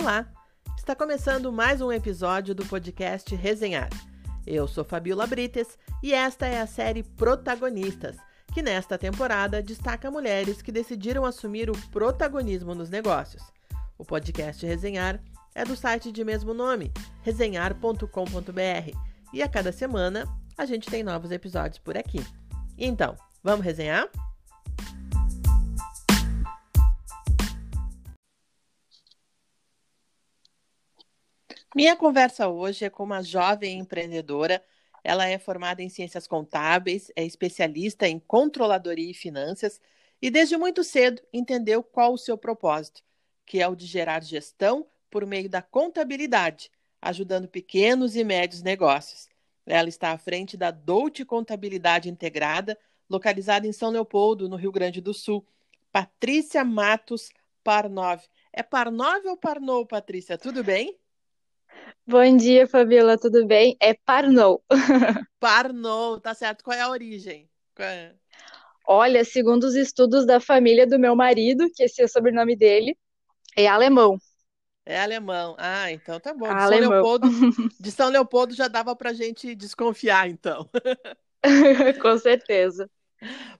Olá! Está começando mais um episódio do podcast Resenhar. Eu sou Fabiola Brites e esta é a série Protagonistas, que nesta temporada destaca mulheres que decidiram assumir o protagonismo nos negócios. O podcast Resenhar é do site de mesmo nome, resenhar.com.br, e a cada semana a gente tem novos episódios por aqui. Então, vamos resenhar? Minha conversa hoje é com uma jovem empreendedora. Ela é formada em ciências contábeis, é especialista em controladoria e finanças e desde muito cedo entendeu qual o seu propósito, que é o de gerar gestão por meio da contabilidade, ajudando pequenos e médios negócios. Ela está à frente da Dolce Contabilidade Integrada, localizada em São Leopoldo, no Rio Grande do Sul. Patrícia Matos Parnov. É Parnov ou Parnou, Patrícia? Tudo bem? Bom dia, Fabiola, tudo bem? É Parnou. Parnou, tá certo. Qual é a origem? É? Olha, segundo os estudos da família do meu marido, que esse é o sobrenome dele, é alemão. É alemão. Ah, então tá bom. De, São Leopoldo, de São Leopoldo já dava pra gente desconfiar, então. Com certeza.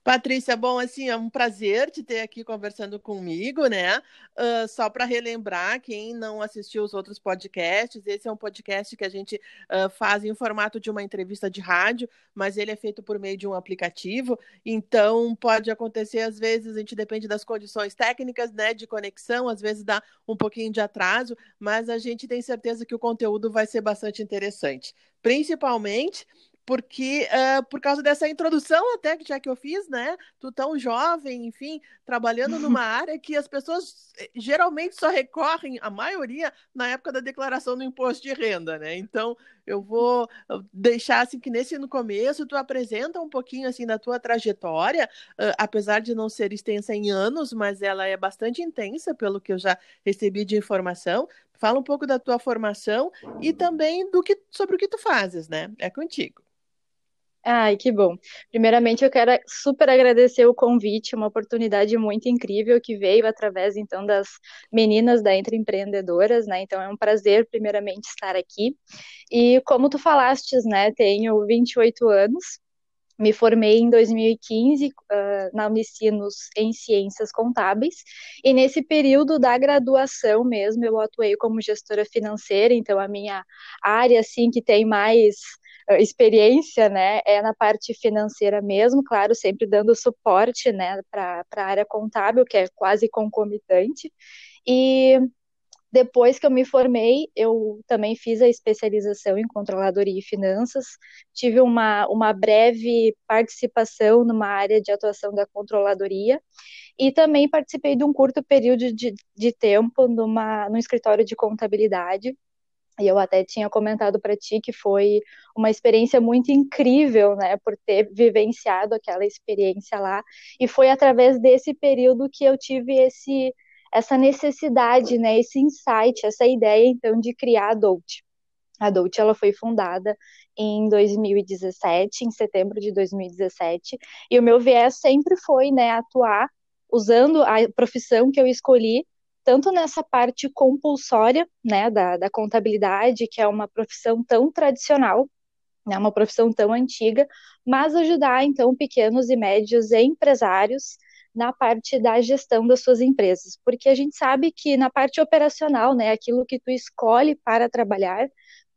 Patrícia, bom, assim, é um prazer te ter aqui conversando comigo, né? Uh, só para relembrar, quem não assistiu os outros podcasts, esse é um podcast que a gente uh, faz em formato de uma entrevista de rádio, mas ele é feito por meio de um aplicativo, então pode acontecer, às vezes, a gente depende das condições técnicas, né, de conexão, às vezes dá um pouquinho de atraso, mas a gente tem certeza que o conteúdo vai ser bastante interessante. Principalmente porque uh, por causa dessa introdução até que já que eu fiz, né? Tu tão jovem, enfim, trabalhando numa área que as pessoas eh, geralmente só recorrem, a maioria, na época da declaração do imposto de renda, né? Então, eu vou deixar assim que nesse no começo tu apresenta um pouquinho assim da tua trajetória, uh, apesar de não ser extensa em anos, mas ela é bastante intensa pelo que eu já recebi de informação. Fala um pouco da tua formação e também do que sobre o que tu fazes, né? É contigo. Ai, que bom. Primeiramente, eu quero super agradecer o convite, uma oportunidade muito incrível que veio através, então, das meninas da Entre Empreendedoras, né? Então, é um prazer, primeiramente, estar aqui. E como tu falastes, né, tenho 28 anos, me formei em 2015 uh, na Unicinos em Ciências Contábeis, e nesse período da graduação mesmo, eu atuei como gestora financeira, então a minha área, assim, que tem mais experiência, né, é na parte financeira mesmo, claro, sempre dando suporte, né, para a área contábil, que é quase concomitante. E depois que eu me formei, eu também fiz a especialização em controladoria e finanças, tive uma, uma breve participação numa área de atuação da controladoria e também participei de um curto período de, de tempo numa, no escritório de contabilidade, e eu até tinha comentado para ti que foi uma experiência muito incrível, né, por ter vivenciado aquela experiência lá. E foi através desse período que eu tive esse essa necessidade, né, esse insight, essa ideia então de criar a Dolt. A Dolt ela foi fundada em 2017, em setembro de 2017, e o meu viés sempre foi, né, atuar usando a profissão que eu escolhi tanto nessa parte compulsória, né, da, da contabilidade, que é uma profissão tão tradicional, né, uma profissão tão antiga, mas ajudar, então, pequenos e médios empresários na parte da gestão das suas empresas, porque a gente sabe que na parte operacional, né, aquilo que tu escolhe para trabalhar,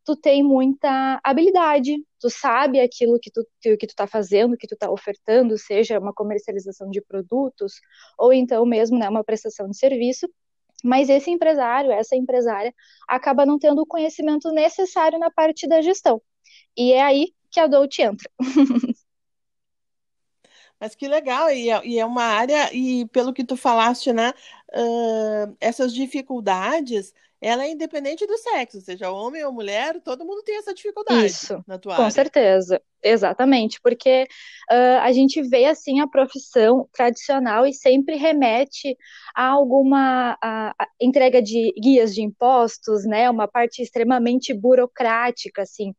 tu tem muita habilidade, tu sabe aquilo que tu, que, tu tá fazendo, que tu tá ofertando, seja uma comercialização de produtos, ou então mesmo, né, uma prestação de serviço, mas esse empresário, essa empresária, acaba não tendo o conhecimento necessário na parte da gestão. E é aí que a Dolce entra. Mas que legal, é, e é, uma área, e pelo que tu falaste, né, uh, essas dificuldades ela é independente do sexo, seja homem ou mulher, todo mundo tem essa dificuldade Isso, na tua com área. certeza, exatamente, porque uh, a gente vê assim a profissão tradicional e sempre remete a alguma a, a entrega de guias de impostos, né, uma parte extremamente burocrática, assim.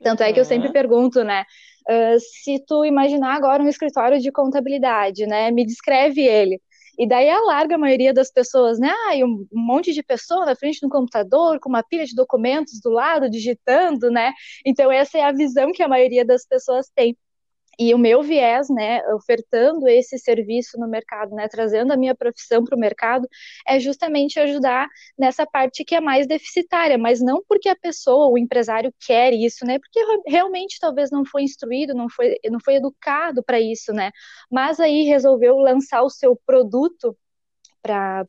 Tanto é que eu sempre pergunto, né, uh, se tu imaginar agora um escritório de contabilidade, né, me descreve ele. E daí a larga maioria das pessoas, né? Ah, um monte de pessoa na frente do computador, com uma pilha de documentos do lado, digitando, né? Então, essa é a visão que a maioria das pessoas tem. E o meu viés, né, ofertando esse serviço no mercado, né, trazendo a minha profissão para o mercado, é justamente ajudar nessa parte que é mais deficitária, mas não porque a pessoa, o empresário quer isso, né, porque realmente talvez não foi instruído, não foi, não foi educado para isso, né, mas aí resolveu lançar o seu produto para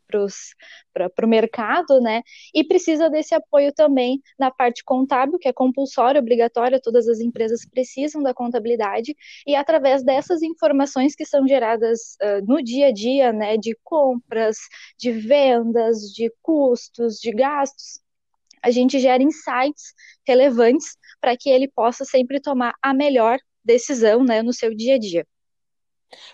o mercado, né? E precisa desse apoio também na parte contábil, que é compulsória, obrigatória, todas as empresas precisam da contabilidade, e através dessas informações que são geradas uh, no dia a dia, né, de compras, de vendas, de custos, de gastos, a gente gera insights relevantes para que ele possa sempre tomar a melhor decisão, né, no seu dia a dia.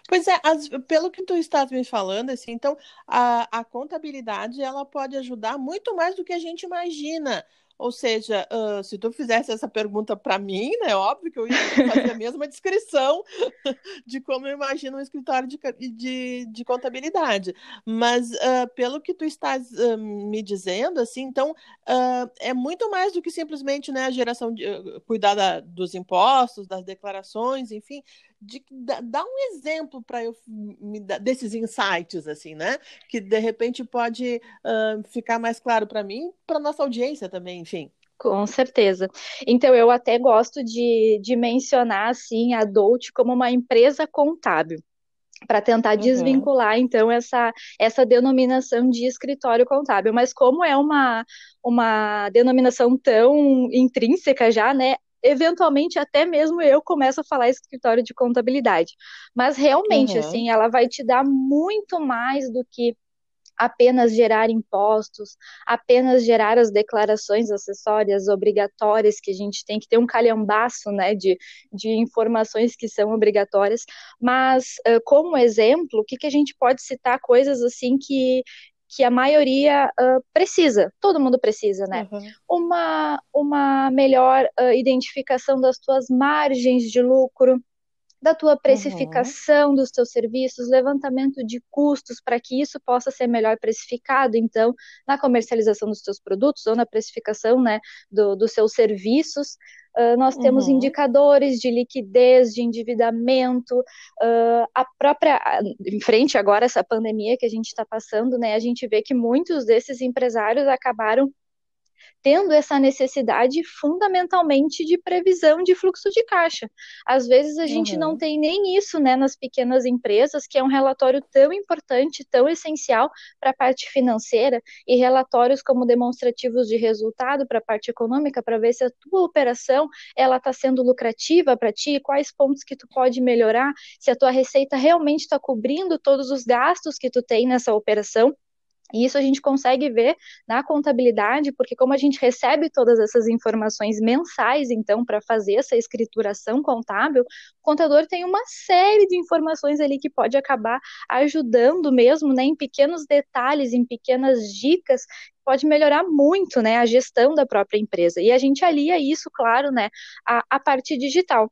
Pois é, as, pelo que tu estás me falando, assim, então a, a contabilidade ela pode ajudar muito mais do que a gente imagina. Ou seja, uh, se tu fizesse essa pergunta para mim, né, óbvio que eu ia fazer a mesma descrição de como eu imagino um escritório de, de, de contabilidade. Mas uh, pelo que tu estás uh, me dizendo, assim, então é muito mais do que simplesmente né, a geração de cuidar da, dos impostos, das declarações, enfim, de dar um exemplo para eu me dar, desses insights assim, né? Que de repente pode uh, ficar mais claro para mim, para nossa audiência também, enfim. Com certeza. Então eu até gosto de, de mencionar assim a Dolt como uma empresa contábil para tentar uhum. desvincular então essa essa denominação de escritório contábil, mas como é uma uma denominação tão intrínseca já, né? Eventualmente até mesmo eu começo a falar escritório de contabilidade. Mas realmente, uhum. assim, ela vai te dar muito mais do que apenas gerar impostos, apenas gerar as declarações acessórias obrigatórias, que a gente tem que ter um calhambaço né, de, de informações que são obrigatórias, mas como exemplo, o que, que a gente pode citar coisas assim que, que a maioria uh, precisa, todo mundo precisa, né? Uhum. Uma, uma melhor uh, identificação das tuas margens de lucro, da tua precificação uhum. dos teus serviços, levantamento de custos para que isso possa ser melhor precificado, então, na comercialização dos teus produtos ou na precificação, né, do, dos seus serviços. Uh, nós temos uhum. indicadores de liquidez, de endividamento, uh, a própria, em frente agora essa pandemia que a gente está passando, né, a gente vê que muitos desses empresários acabaram tendo essa necessidade fundamentalmente de previsão de fluxo de caixa. Às vezes a gente uhum. não tem nem isso, né, nas pequenas empresas, que é um relatório tão importante, tão essencial para a parte financeira e relatórios como demonstrativos de resultado para a parte econômica para ver se a tua operação ela está sendo lucrativa para ti, quais pontos que tu pode melhorar, se a tua receita realmente está cobrindo todos os gastos que tu tem nessa operação e isso a gente consegue ver na contabilidade, porque como a gente recebe todas essas informações mensais, então, para fazer essa escrituração contábil, o contador tem uma série de informações ali que pode acabar ajudando mesmo, né, em pequenos detalhes, em pequenas dicas, pode melhorar muito, né, a gestão da própria empresa. E a gente alia isso, claro, né, a, a parte digital.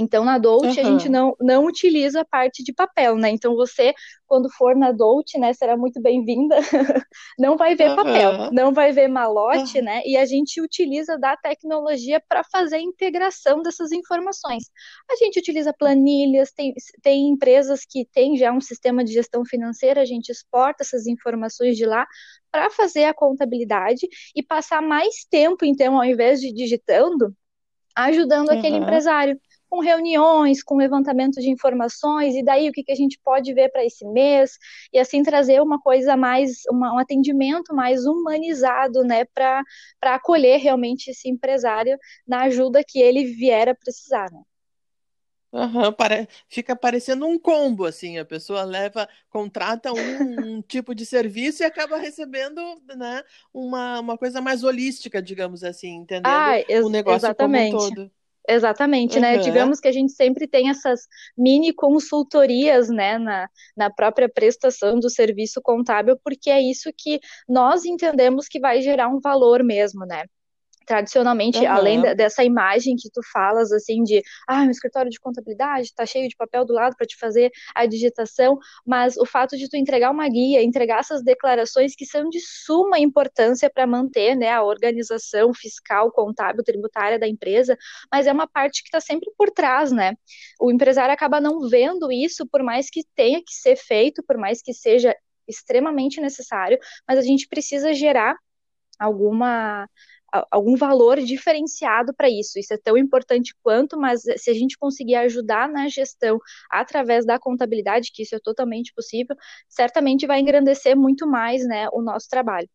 Então, na Dolce, uhum. a gente não, não utiliza a parte de papel, né? Então, você, quando for na Dolce, né, será muito bem-vinda. não vai ver uhum. papel, não vai ver malote, uhum. né? E a gente utiliza da tecnologia para fazer a integração dessas informações. A gente utiliza planilhas, tem, tem empresas que têm já um sistema de gestão financeira, a gente exporta essas informações de lá para fazer a contabilidade e passar mais tempo, então, ao invés de digitando, ajudando aquele empresário com reuniões, com levantamento de informações, e daí o que, que a gente pode ver para esse mês, e assim trazer uma coisa mais, uma, um atendimento mais humanizado, né, para acolher realmente esse empresário na ajuda que ele vier a precisar, né. Uhum, para... Fica parecendo um combo, assim, a pessoa leva, contrata um, um, tipo de serviço e acaba recebendo né, uma, uma coisa mais holística, digamos assim, entendendo ah, o negócio exatamente. como um todo. Exatamente, uhum. né? Digamos que a gente sempre tem essas mini consultorias, né, na, na própria prestação do serviço contábil, porque é isso que nós entendemos que vai gerar um valor mesmo, né? Tradicionalmente, uhum. além dessa imagem que tu falas, assim, de, ah, um escritório de contabilidade, tá cheio de papel do lado para te fazer a digitação, mas o fato de tu entregar uma guia, entregar essas declarações que são de suma importância para manter, né, a organização fiscal, contábil, tributária da empresa, mas é uma parte que está sempre por trás, né? O empresário acaba não vendo isso, por mais que tenha que ser feito, por mais que seja extremamente necessário, mas a gente precisa gerar alguma algum valor diferenciado para isso. Isso é tão importante quanto, mas se a gente conseguir ajudar na gestão através da contabilidade, que isso é totalmente possível, certamente vai engrandecer muito mais né, o nosso trabalho.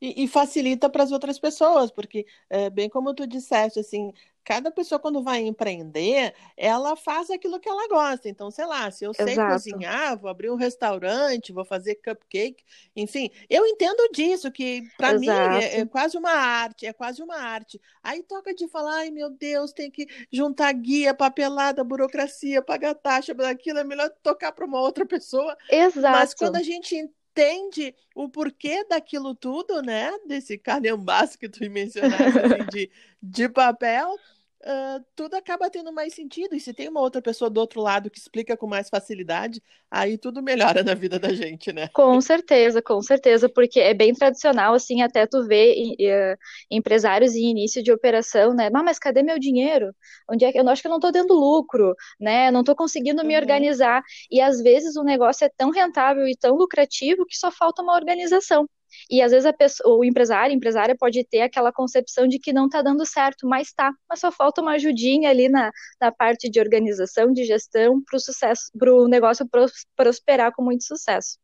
E, e facilita para as outras pessoas, porque, é, bem como tu disseste, assim, cada pessoa quando vai empreender, ela faz aquilo que ela gosta. Então, sei lá, se eu sei Exato. cozinhar, vou abrir um restaurante, vou fazer cupcake, enfim, eu entendo disso, que para mim é, é, quase uma arte, é quase uma arte. Aí toca de falar, ai meu Deus, tem que juntar guia, papelada, burocracia, pagar taxa, aquilo é melhor tocar para uma outra pessoa. Exato. Mas quando a gente entende o porquê daquilo tudo, né? Desse calhambaço que tu mencionaste, assim, de, de papel, uh, tudo acaba tendo mais sentido. E se tem uma outra pessoa do outro lado que explica com mais facilidade, aí tudo melhora na vida da gente, né? Com certeza, com certeza, porque é bem tradicional, assim, até tu ver uh, empresários em início de operação, né? Ah, mas cadê meu dinheiro? Onde é que eu acho que eu não estou dando lucro, né? Não estou conseguindo uhum. me organizar. E às vezes o negócio é tão rentável e tão lucrativo que só falta uma organização. E às vezes pessoa, o empresário, a empresária pode ter aquela concepção de que não está dando certo, mas tá, mas só falta uma ajudinha ali na, na parte de organização, de gestão, para o sucesso, para o negócio prosperar com muito sucesso.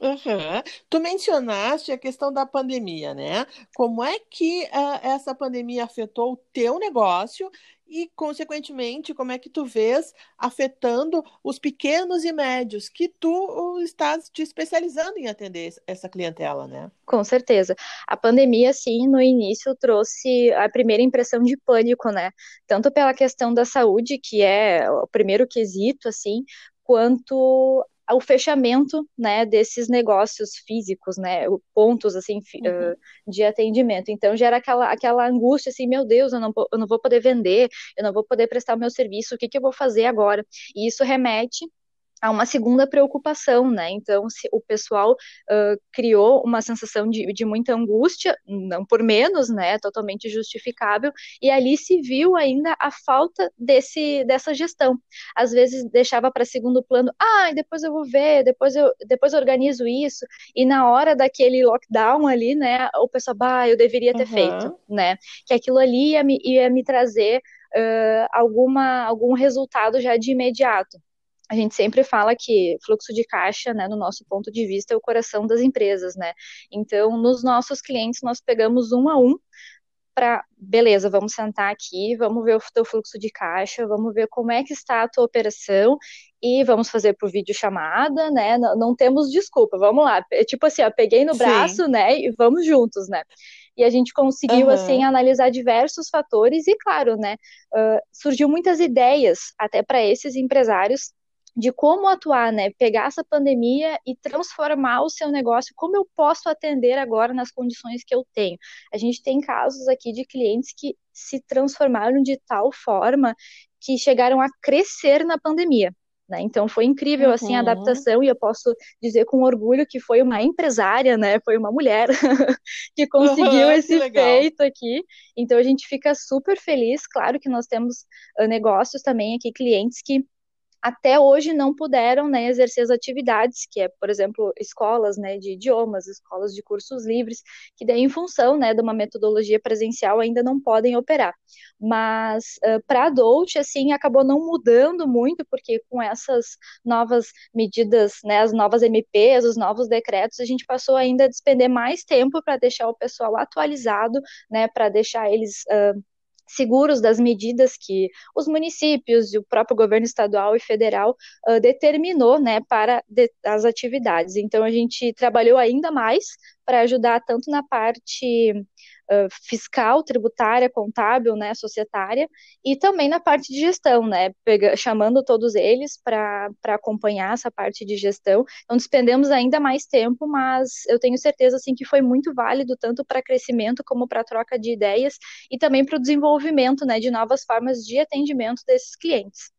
Uhum. Tu mencionaste a questão da pandemia, né? Como é que uh, essa pandemia afetou o teu negócio e, consequentemente, como é que tu vês afetando os pequenos e médios que tu estás te especializando em atender essa clientela, né? Com certeza. A pandemia, sim, no início trouxe a primeira impressão de pânico, né? Tanto pela questão da saúde, que é o primeiro quesito, assim, quanto o fechamento né, desses negócios físicos, né, pontos assim uhum. de atendimento. Então gera aquela, aquela angústia assim, meu Deus, eu não, eu não vou poder vender, eu não vou poder prestar o meu serviço, o que, que eu vou fazer agora? E isso remete a uma segunda preocupação, né? Então, se o pessoal uh, criou uma sensação de, de muita angústia, não por menos, né? Totalmente justificável, e ali se viu ainda a falta desse, dessa gestão. Às vezes deixava para segundo plano, ah, depois eu vou ver, depois eu, depois eu organizo isso, e na hora daquele lockdown ali, né? O pessoal, bah, eu deveria ter uhum. feito, né? Que aquilo ali ia me, ia me trazer uh, alguma, algum resultado já de imediato a gente sempre fala que fluxo de caixa, né, no nosso ponto de vista, é o coração das empresas, né? Então, nos nossos clientes, nós pegamos um a um para, beleza, vamos sentar aqui, vamos ver o teu fluxo de caixa, vamos ver como é que está a tua operação e vamos fazer por vídeo chamada, né? Não, não temos desculpa, vamos lá. É tipo assim, ó, peguei no braço, Sim. né? E vamos juntos, né? E a gente conseguiu, uhum. assim, analisar diversos fatores e, claro, né? Uh, surgiu muitas ideias até para esses empresários de como atuar, né? Pegar essa pandemia e transformar o seu negócio, como eu posso atender agora nas condições que eu tenho. A gente tem casos aqui de clientes que se transformaram de tal forma que chegaram a crescer na pandemia. Né? Então foi incrível assim a uhum. adaptação e eu posso dizer com orgulho que foi uma empresária, né? Foi uma mulher que conseguiu uhum, esse que feito aqui. Então a gente fica super feliz. Claro que nós temos uh, negócios também aqui, clientes que até hoje não puderam né, exercer as atividades, que é, por exemplo, escolas né, de idiomas, escolas de cursos livres, que daí, em função né, de uma metodologia presencial, ainda não podem operar. Mas uh, para adult, assim, acabou não mudando muito, porque com essas novas medidas, né, as novas MPs, os novos decretos, a gente passou ainda a despender mais tempo para deixar o pessoal atualizado, né, para deixar eles. Uh, seguros das medidas que os municípios e o próprio governo estadual e federal uh, determinou né, para de, as atividades. Então, a gente trabalhou ainda mais para ajudar tanto na parte fiscal, tributária, contábil, né, societária, e também na parte de gestão, né, pega, chamando todos eles para acompanhar essa parte de gestão. Então, despendemos ainda mais tempo, mas eu tenho certeza, assim, que foi muito válido, tanto para crescimento como para troca de ideias, e também para o desenvolvimento, né, de novas formas de atendimento desses clientes.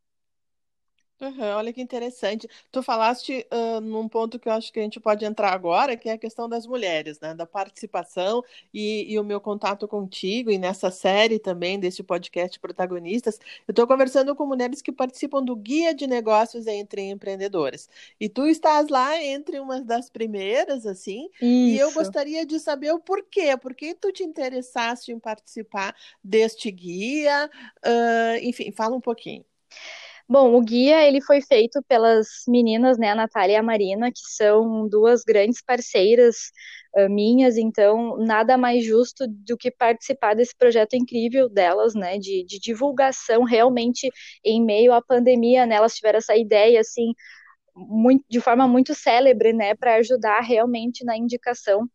Uhum, olha que interessante. Tu falaste uh, num ponto que eu acho que a gente pode entrar agora, que é a questão das mulheres, né? Da participação e, e o meu contato contigo e nessa série também desse podcast Protagonistas. Eu estou conversando com mulheres que participam do Guia de Negócios entre Empreendedoras. E tu estás lá entre umas das primeiras, assim, Isso. e eu gostaria de saber o porquê. Por que tu te interessaste em participar deste guia? Uh, enfim, fala um pouquinho. Bom, o guia ele foi feito pelas meninas, né, a Natália e a Marina, que são duas grandes parceiras uh, minhas, então nada mais justo do que participar desse projeto incrível delas, né, de, de divulgação realmente em meio à pandemia, né, elas tiveram essa ideia, assim, muito, de forma muito célebre, né, para ajudar realmente na indicação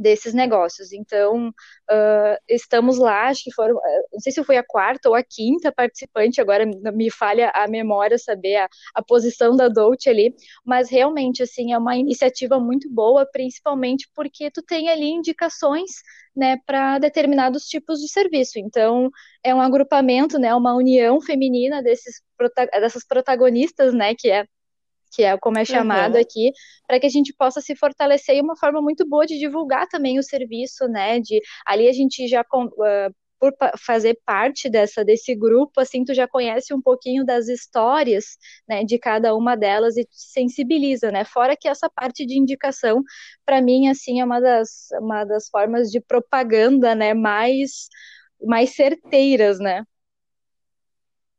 desses negócios. Então, uh, estamos lá, acho que foram, ah, não sei se foi a quarta ou a quinta participante, agora me falha a memória saber a, a posição da Dolce ali, mas realmente, assim, é uma iniciativa muito boa, principalmente porque tu tem ali indicações, né, para determinados tipos de serviço. Então, é um agrupamento, né, uma união feminina desses, dessas protagonistas, né, que é que é como é chamado uhum. aqui, para que a gente possa se fortalecer e uma forma muito boa de divulgar também o serviço, né? De ali a gente já uh, por fazer parte dessa desse grupo, assim, tu já conhece um pouquinho das histórias, né, de cada uma delas e te sensibiliza, né? Fora que essa parte de indicação, para mim, assim, é uma das uma das formas de propaganda, né, mais mais certeiras, né?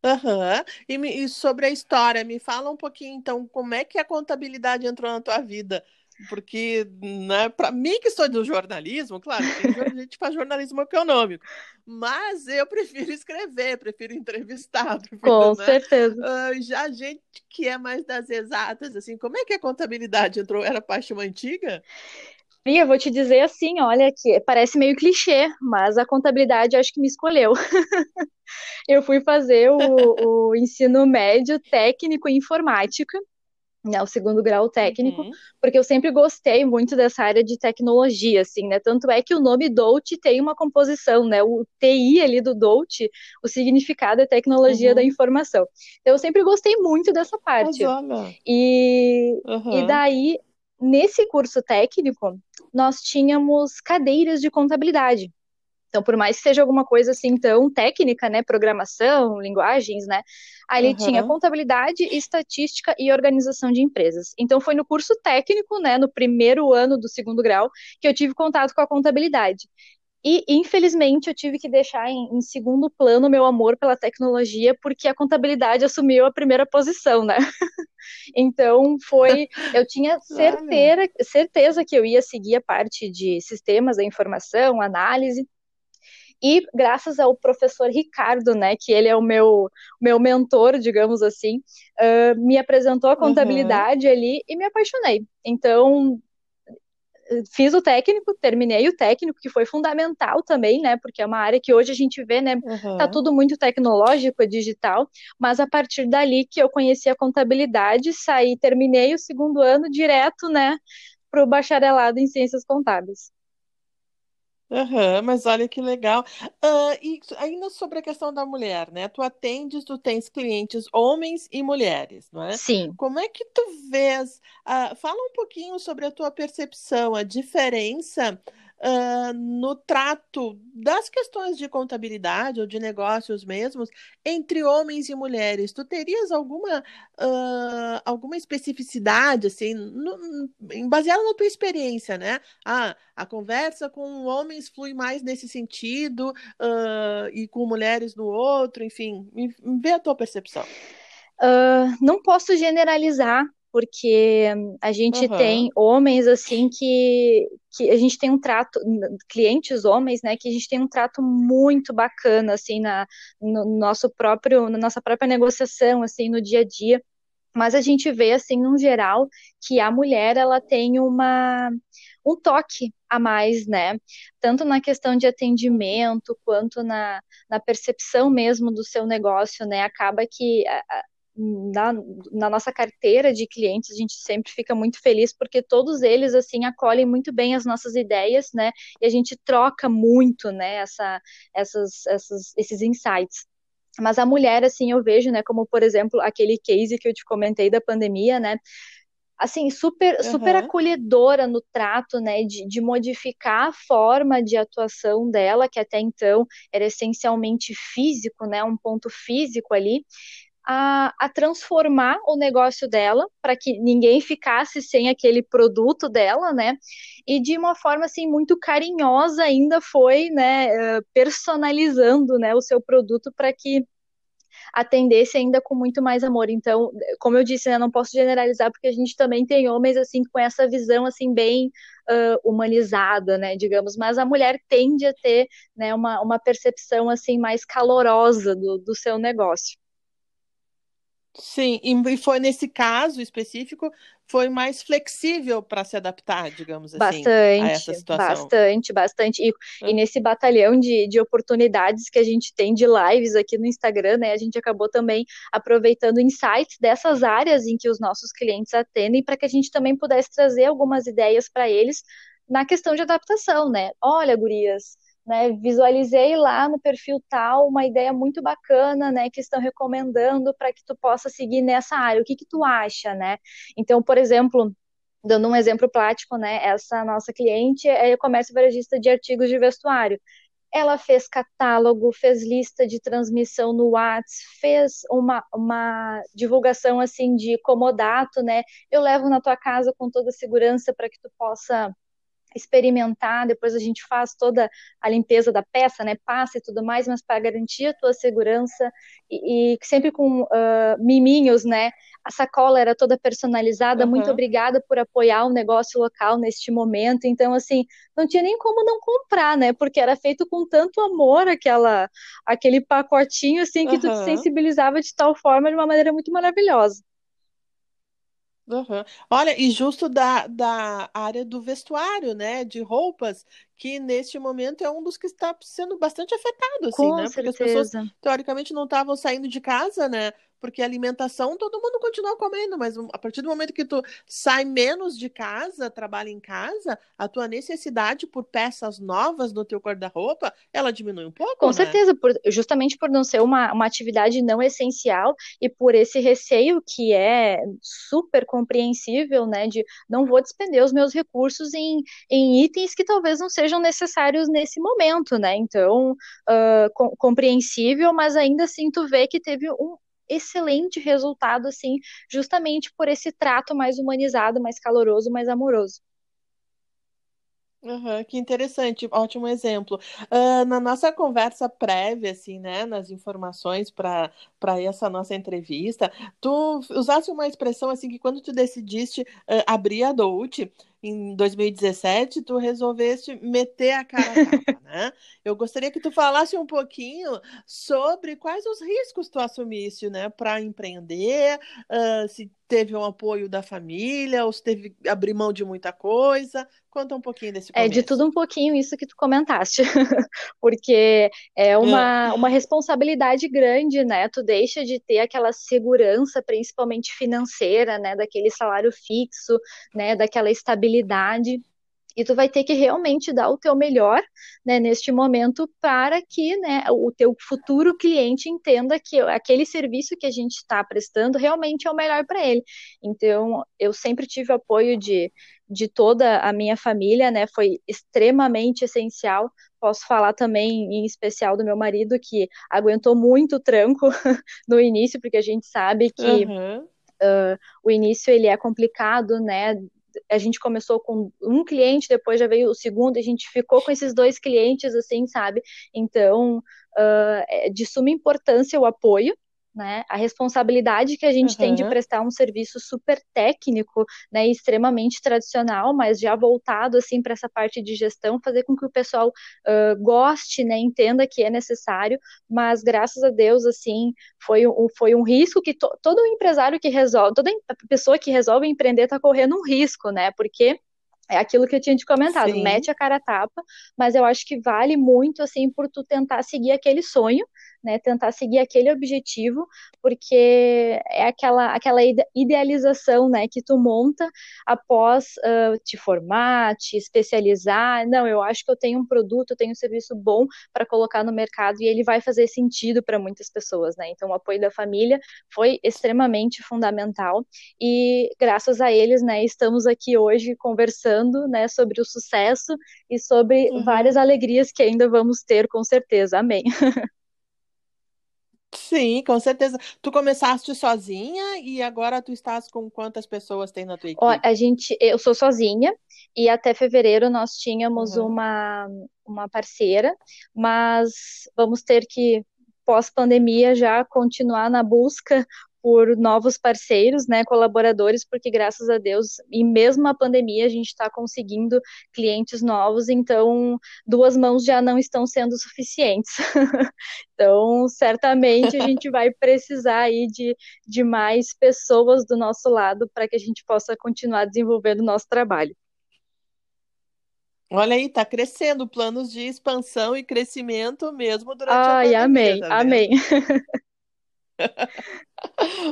Aham. E, e sobre a história, me fala um pouquinho, então, como é que a contabilidade entrou na tua vida? Porque, né, para mim que sou do jornalismo, claro, tem gente que faz jornalismo econômico, mas eu prefiro escrever, prefiro entrevistar, prefiro, Com né? certeza. Já a gente que é mais das exatas, assim, como é que a contabilidade entrou? Era paixão antiga? Eu vou te dizer assim, olha, que parece meio clichê, mas a contabilidade acho que me escolheu. eu fui fazer o, o, ensino médio técnico em informática, né, o segundo grau técnico, uhum. porque eu sempre gostei muito dessa área de tecnologia, assim, né, tanto é que o nome Dout tem uma composição, né, o TI ali do Dout, o significado é tecnologia uhum. da informação. Então, eu sempre gostei muito dessa parte. E, uhum. e daí, nesse curso técnico, nós tínhamos cadeiras de contabilidade. Então, por mais que seja alguma coisa assim tão técnica, né, programação, linguagens, né, ali uhum. tinha contabilidade, estatística e organização de empresas. Então, foi no curso técnico, né, no primeiro ano do segundo grau, que eu tive contato com a contabilidade. E, infelizmente, eu tive que deixar em, em segundo plano meu amor pela tecnologia, porque a contabilidade assumiu a primeira posição, né? então, foi. Eu tinha certeza, certeza que eu ia seguir a parte de sistemas da informação, análise, e graças ao professor Ricardo, né, que ele é o meu, meu mentor, digamos assim, uh, me apresentou a contabilidade uhum. ali e me apaixonei. Então, fiz o técnico, terminei o técnico, que foi fundamental também, né? Porque é uma área que hoje a gente vê, né? Uhum. Tá tudo muito tecnológico, digital, mas a partir dali que eu conheci a contabilidade, saí, terminei o segundo ano direto, né? Para o bacharelado em ciências contábeis. Uhum, mas olha que legal. Uh, e ainda sobre a questão da mulher, né? Tu atendes, tu tens clientes homens e mulheres, não é? Sim. Como é que tu vês? Uh, fala um pouquinho sobre a tua percepção, a diferença uh, no trato das questões de contabilidade ou de negócios mesmos entre homens e mulheres. Tu terias alguma, uh, alguma especificidade, assim, no, baseada na tua experiência, né? Ah, a conversa com homens flui mais nesse sentido uh, e com mulheres no outro, enfim, vê a tua percepção. Uh, não posso generalizar, porque a gente uhum. tem homens assim que, que a gente tem um trato, clientes homens, né, que a gente tem um trato muito bacana assim na no nosso próprio, na nossa própria negociação assim no dia a dia. Mas a gente vê assim, no geral, que a mulher ela tem uma um toque a mais, né? Tanto na questão de atendimento quanto na, na percepção mesmo do seu negócio, né? Acaba que na, na, nossa carteira de clientes, a gente sempre fica muito feliz porque todos eles assim acolhem muito bem as nossas ideias, né? E a gente troca muito, né? Essa, essas, essas, esses insights. Mas a mulher, assim, eu vejo, né? Como por exemplo aquele case que eu te comentei da pandemia, né? Assim, super, uhum. super acolhedora no trato, né? De, de modificar a forma de atuação dela, que até então era essencialmente físico, né? Um ponto físico ali a, a transformar o negócio dela para que ninguém ficasse sem aquele produto dela, né? E de uma forma assim muito carinhosa ainda foi, né, eh, personalizando, né, o seu produto para que atendesse ainda com muito mais amor. Então, como eu disse, né, não posso generalizar porque a gente também tem homens assim com essa visão assim bem uh, humanizada, né, digamos. Mas a mulher tende a ter, né, uma, uma percepção assim mais calorosa do, do seu negócio. Sim, e foi nesse caso específico, foi mais flexível para se adaptar, digamos assim, bastante, a essa situação. Bastante, bastante. E, e nesse batalhão de, de oportunidades que a gente tem de lives aqui no Instagram, né, a gente acabou também aproveitando insights dessas áreas em que os nossos clientes atendem, para que a gente também pudesse trazer algumas ideias para eles na questão de adaptação, né? Olha, gurias, né, visualizei lá no perfil tal uma ideia muito bacana, né, que estão recomendando para que tu possa seguir nessa área. O que que tu acha, né? Então, por exemplo, dando um exemplo prático, né, essa nossa cliente é comércio varejista de artigos de vestuário. Ela fez catálogo, fez lista de transmissão no WhatsApp, fez uma, uma divulgação assim de comodato, né? Eu levo na tua casa com toda segurança para que tu possa experimentar, depois a gente faz toda a limpeza da peça, né, passa e tudo mais, mas para garantir a tua segurança e, e sempre com uh, miminhos, né, a sacola era toda personalizada, uhum. muito obrigada por apoiar o negócio local neste momento, então assim, não tinha nem como não comprar, né, porque era feito com tanto amor aquela, aquele pacotinho, assim, que uhum. tu te sensibilizava de tal forma, de uma maneira muito maravilhosa. Uhum. Olha, e justo da, da área do vestuário, né, de roupas, que neste momento é um dos que está sendo bastante afetado, assim, Com né? Porque as pessoas, teoricamente, não estavam saindo de casa, né? Porque alimentação todo mundo continua comendo, mas a partir do momento que tu sai menos de casa, trabalha em casa, a tua necessidade por peças novas no teu guarda-roupa, ela diminui um pouco, Com né? certeza, por, justamente por não ser uma, uma atividade não essencial e por esse receio que é super compreensível, né, de não vou despender os meus recursos em, em itens que talvez não sejam necessários nesse momento, né? Então, uh, com, compreensível, mas ainda assim tu vê que teve um excelente resultado, assim, justamente por esse trato mais humanizado, mais caloroso, mais amoroso. Uhum, que interessante, ótimo exemplo. Uh, na nossa conversa prévia, assim, né, nas informações para essa nossa entrevista, tu usaste uma expressão assim que quando tu decidiste uh, abrir a Dolce, em 2017, tu resolveste meter a cara a capa, né? Eu gostaria que tu falasse um pouquinho sobre quais os riscos tu assumiste, né, para empreender, uh, se teve um apoio da família, ou se teve abrir mão de muita coisa. Conta um pouquinho desse começo. É de tudo um pouquinho isso que tu comentaste, porque é uma, é. uma responsabilidade grande, né? Tu deixa de ter aquela segurança, principalmente financeira, né? Daquele salário fixo, né? Daquela estabilidade e tu vai ter que realmente dar o teu melhor né, neste momento para que né, o teu futuro cliente entenda que aquele serviço que a gente está prestando realmente é o melhor para ele. Então, eu sempre tive o apoio de, de toda a minha família, né? Foi extremamente essencial. Posso falar também, em especial, do meu marido, que aguentou muito o tranco no início, porque a gente sabe que uhum. uh, o início ele é complicado, né? A gente começou com um cliente, depois já veio o segundo, a gente ficou com esses dois clientes, assim, sabe? Então, uh, é de suma importância o apoio, né? A responsabilidade que a gente uhum. tem de prestar um serviço super técnico, né, extremamente tradicional, mas já voltado assim para essa parte de gestão, fazer com que o pessoal uh, goste, né, entenda que é necessário. Mas graças a Deus, assim, foi um, foi um risco que to, todo empresário que resolve, toda pessoa que resolve empreender está correndo um risco, né? Porque é aquilo que eu tinha te comentado, Sim. mete a cara a tapa, mas eu acho que vale muito, assim, por tu tentar seguir aquele sonho, né, tentar seguir aquele objetivo, porque é aquela, aquela idealização, né, que tu monta após uh, te formar, te especializar, não, eu acho que eu tenho um produto, eu tenho um serviço bom para colocar no mercado e ele vai fazer sentido para muitas pessoas, né, então o apoio da família foi extremamente fundamental e graças a eles, né, estamos aqui hoje conversando, né, sobre o sucesso e sobre uhum. várias alegrias que ainda vamos ter, com certeza, amém. Sim, com certeza. Tu começaste sozinha e agora tu estás com quantas pessoas tem na tua equipe? Ó, a gente, eu sou sozinha e até fevereiro nós tínhamos uhum. uma, uma parceira, mas vamos ter que pós-pandemia já continuar na busca por novos parceiros, né, colaboradores, porque graças a Deus, e mesmo a pandemia, a gente está conseguindo clientes novos, então duas mãos já não estão sendo suficientes. então, certamente a gente vai precisar aí de, de mais pessoas do nosso lado para que a gente possa continuar desenvolvendo o nosso trabalho. Olha aí, está crescendo planos de expansão e crescimento mesmo durante Ai, a pandemia. Amém, tá amém.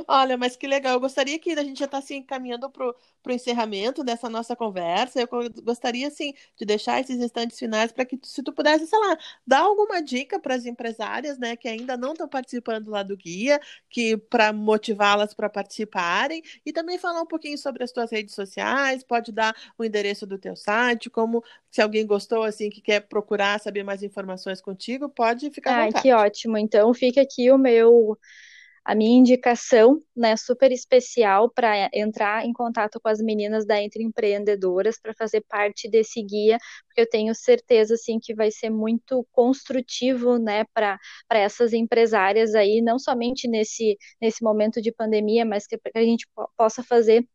Olha, mas que legal. Eu gostaria que a gente já está assim, encaminhando para o encerramento dessa nossa conversa. Eu gostaria, assim, de deixar esses instantes finais para que, se tu pudesse, sei lá, dar alguma dica para as empresárias, né, que ainda não estão participando lá do guia, que para motivá-las para participarem, e também falar um pouquinho sobre as tuas redes sociais, pode dar o endereço do teu site, como se alguém gostou, assim, que quer procurar saber mais informações contigo, pode ficar vontade. que ótimo. Então, fica aqui o meu a minha indicação, né, super especial para entrar em contato com as meninas da Entre Empreendedoras para fazer parte desse guia, porque eu tenho certeza assim que vai ser muito construtivo, né, para essas empresárias aí, não somente nesse nesse momento de pandemia, mas que a gente possa fazer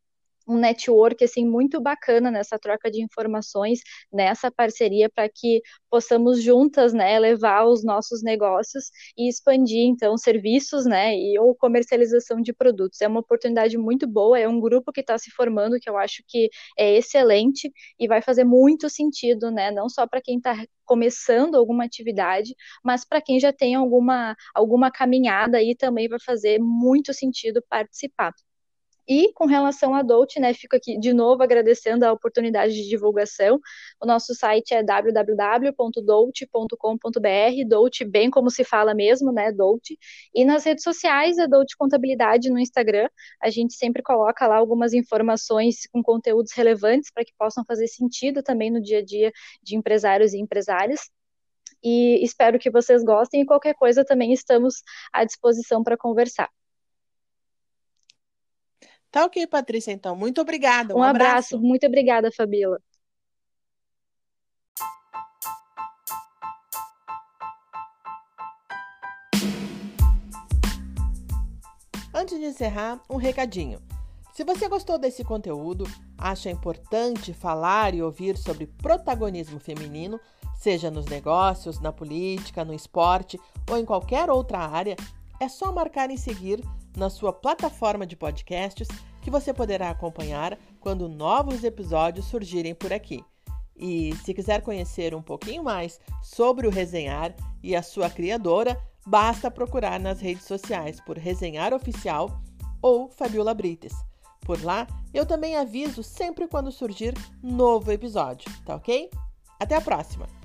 um network assim muito bacana nessa troca de informações, nessa parceria para que possamos juntas, né, levar os nossos negócios e expandir então serviços, né, e ou comercialização de produtos. É uma oportunidade muito boa, é um grupo que está se formando que eu acho que é excelente e vai fazer muito sentido, né, não só para quem está começando alguma atividade, mas para quem já tem alguma alguma caminhada aí também vai fazer muito sentido participar. E com relação a Dolce, né, fico aqui de novo agradecendo a oportunidade de divulgação. O nosso site é www.dolce.com.br, Dolce bem como se fala mesmo, né, Dolce. E nas redes sociais é Dolce Contabilidade no Instagram. A gente sempre coloca lá algumas informações com conteúdos relevantes para que possam fazer sentido também no dia a dia de empresários e empresárias e espero que vocês gostem e qualquer coisa também estamos à disposição para conversar. Tá ok, Patrícia, então. Muito obrigada. Um, um abraço. abraço. Muito obrigada, Fabíola. Antes de encerrar, um recadinho. Se você gostou desse conteúdo, acha importante falar e ouvir sobre protagonismo feminino, seja nos negócios, na política, no esporte ou em qualquer outra área, é só marcar em seguir na sua plataforma de podcasts que você poderá acompanhar quando novos episódios surgirem por aqui. E se quiser conhecer um pouquinho mais sobre o Resenhar e a sua criadora, basta procurar nas redes sociais por Resenhar Oficial ou Fabiola Brites. Por lá, eu também aviso sempre quando surgir novo episódio, tá ok? Até a próxima!